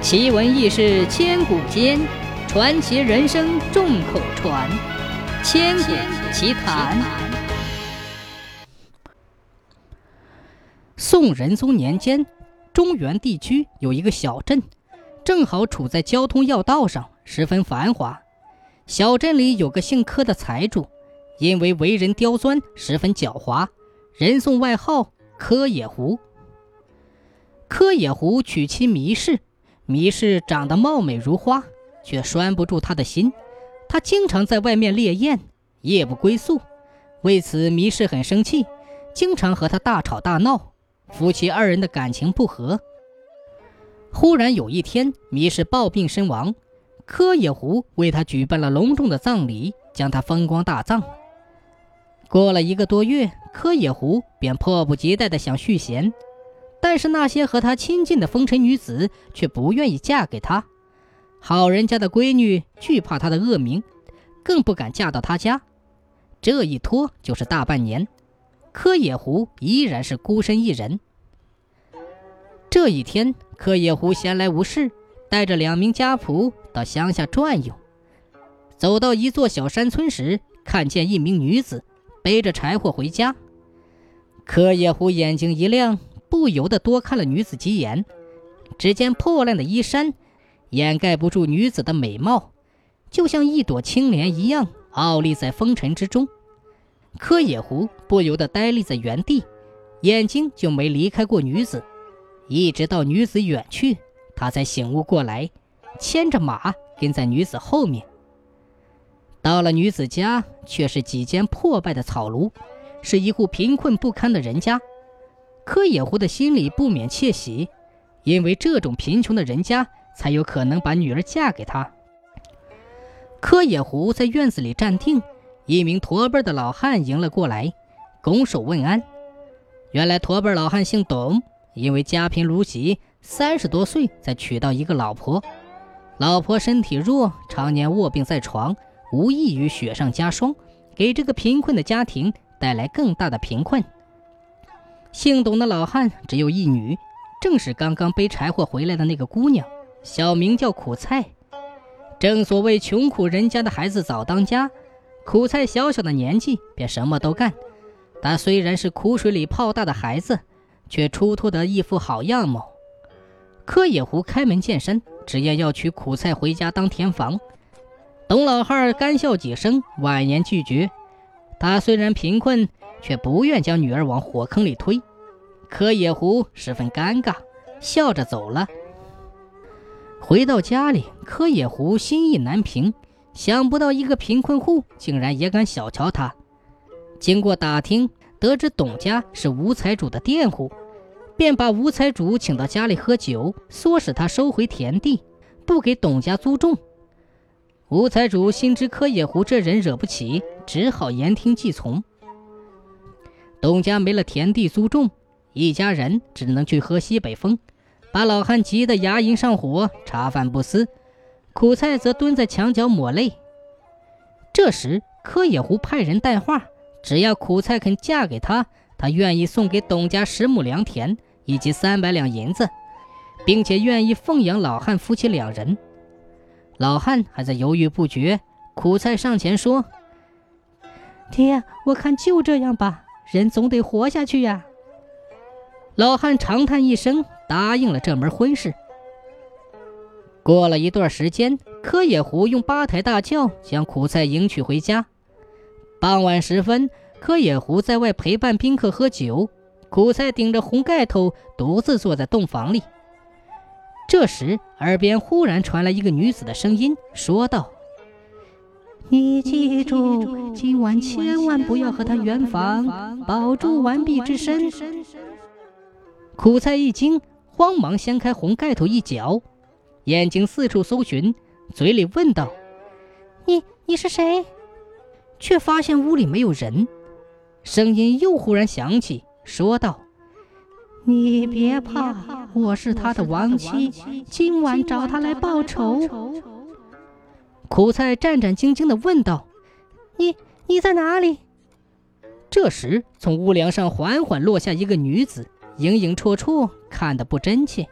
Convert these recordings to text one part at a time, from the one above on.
奇闻异事千古间，传奇人生众口传。千古奇谈。宋仁宗年间，中原地区有一个小镇，正好处在交通要道上，十分繁华。小镇里有个姓柯的财主，因为为人刁钻，十分狡猾，人送外号“柯野狐”。柯野狐娶妻迷氏。糜氏长得貌美如花，却拴不住他的心。他经常在外面猎艳，夜不归宿。为此，糜氏很生气，经常和他大吵大闹，夫妻二人的感情不和。忽然有一天，糜氏暴病身亡，柯野狐为他举办了隆重的葬礼，将他风光大葬。过了一个多月，柯野狐便迫不及待地想续弦。但是那些和他亲近的风尘女子却不愿意嫁给他，好人家的闺女惧怕他的恶名，更不敢嫁到他家。这一拖就是大半年，柯野狐依然是孤身一人。这一天，柯野狐闲来无事，带着两名家仆到乡下转悠。走到一座小山村时，看见一名女子背着柴火回家。柯野狐眼睛一亮。不由得多看了女子几眼，只见破烂的衣衫掩盖不住女子的美貌，就像一朵青莲一样傲立在风尘之中。柯野狐不由得呆立在原地，眼睛就没离开过女子，一直到女子远去，他才醒悟过来，牵着马跟在女子后面。到了女子家，却是几间破败的草庐，是一户贫困不堪的人家。柯野狐的心里不免窃喜，因为这种贫穷的人家才有可能把女儿嫁给他。柯野狐在院子里站定，一名驼背的老汉迎了过来，拱手问安。原来驼背老汉姓董，因为家贫如洗，三十多岁才娶到一个老婆。老婆身体弱，常年卧病在床，无异于雪上加霜，给这个贫困的家庭带来更大的贫困。姓董的老汉只有一女，正是刚刚背柴火回来的那个姑娘，小名叫苦菜。正所谓穷苦人家的孩子早当家，苦菜小小的年纪便什么都干。他虽然是苦水里泡大的孩子，却出脱得一副好样貌。柯野狐开门见山，直言要娶苦菜回家当田房。董老汉干笑几声，婉言拒绝。他虽然贫困。却不愿将女儿往火坑里推，柯野狐十分尴尬，笑着走了。回到家里，柯野狐心意难平，想不到一个贫困户竟然也敢小瞧他。经过打听，得知董家是吴财主的佃户，便把吴财主请到家里喝酒，唆使他收回田地，不给董家租种。吴财主心知柯野狐这人惹不起，只好言听计从。董家没了田地租种，一家人只能去喝西北风，把老汉急得牙龈上火，茶饭不思。苦菜则蹲在墙角抹泪。这时，柯野狐派人带话，只要苦菜肯嫁给他，他愿意送给董家十亩良田以及三百两银子，并且愿意奉养老汉夫妻两人。老汉还在犹豫不决，苦菜上前说：“爹，我看就这样吧。”人总得活下去呀！老汉长叹一声，答应了这门婚事。过了一段时间，柯野狐用八抬大轿将苦菜迎娶回家。傍晚时分，柯野狐在外陪伴宾客喝酒，苦菜顶着红盖头，独自坐在洞房里。这时，耳边忽然传来一个女子的声音，说道。你记住，今晚千万不要和他圆房，保住完璧之身。苦菜一惊，慌忙掀开红盖头一角，眼睛四处搜寻，嘴里问道：“你你是谁？”却发现屋里没有人，声音又忽然响起，说道：“你别怕，我是他的亡妻，今晚找他来报仇。”苦菜战战兢兢地问道：“你你在哪里？”这时，从屋梁上缓缓落下一个女子，影影绰绰，看得不真切。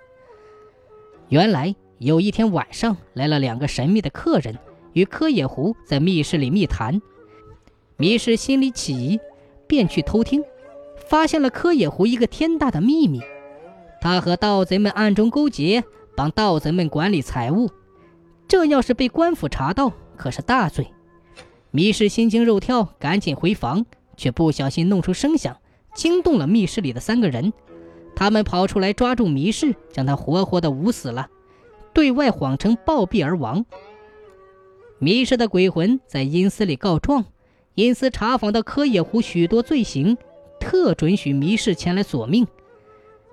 原来，有一天晚上，来了两个神秘的客人，与柯野狐在密室里密谈。迷失心里起疑，便去偷听，发现了柯野狐一个天大的秘密：他和盗贼们暗中勾结，帮盗贼们管理财物。这要是被官府查到，可是大罪。密室心惊肉跳，赶紧回房，却不小心弄出声响，惊动了密室里的三个人。他们跑出来抓住迷室，将他活活的捂死了。对外谎称暴毙而亡。迷失的鬼魂在阴司里告状，阴司查访到柯野狐许多罪行，特准许迷失前来索命。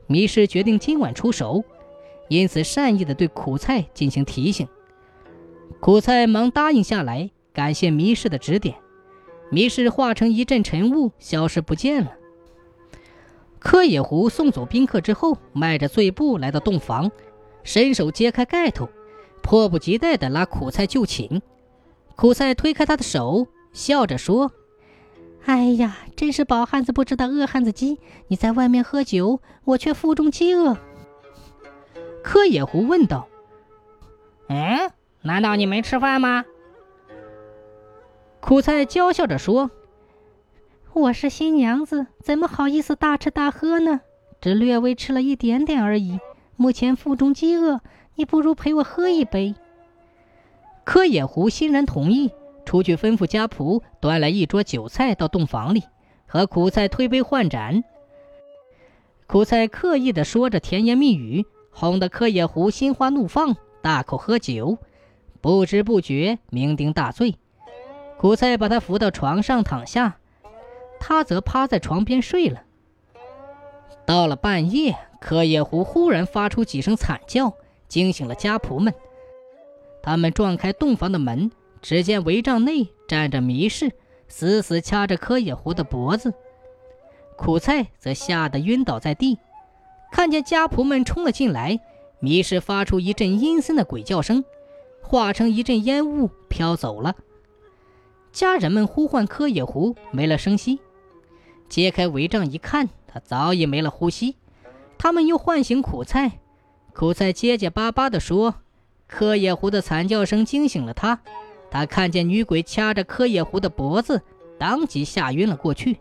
迷失决定今晚出手，因此善意的对苦菜进行提醒。苦菜忙答应下来，感谢迷失的指点。迷失化成一阵晨雾，消失不见了。柯野狐送走宾客之后，迈着醉步来到洞房。伸手揭开盖头，迫不及待地拉苦菜就寝。苦菜推开他的手，笑着说：“哎呀，真是饱汉子不知道饿汉子饥！你在外面喝酒，我却腹中饥饿。”柯野狐问道：“嗯，难道你没吃饭吗？”苦菜娇笑着说：“我是新娘子，怎么好意思大吃大喝呢？只略微吃了一点点而已。”目前腹中饥饿，你不如陪我喝一杯。柯野狐欣然同意，出去吩咐家仆端来一桌酒菜到洞房里，和苦菜推杯换盏。苦菜刻意的说着甜言蜜语，哄得柯野狐心花怒放，大口喝酒，不知不觉酩酊大醉。苦菜把他扶到床上躺下，他则趴在床边睡了。到了半夜。柯野狐忽然发出几声惨叫，惊醒了家仆们。他们撞开洞房的门，只见帷帐内站着迷氏，死死掐着柯野狐的脖子。苦菜则吓得晕倒在地。看见家仆们冲了进来，迷氏发出一阵阴森的鬼叫声，化成一阵烟雾飘走了。家人们呼唤柯野狐，没了声息。揭开帷帐一看，他早已没了呼吸。他们又唤醒苦菜，苦菜结结巴巴地说：“柯野狐的惨叫声惊醒了他，他看见女鬼掐着柯野狐的脖子，当即吓晕了过去。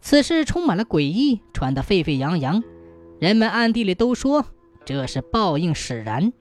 此事充满了诡异，传得沸沸扬扬，人们暗地里都说这是报应使然。”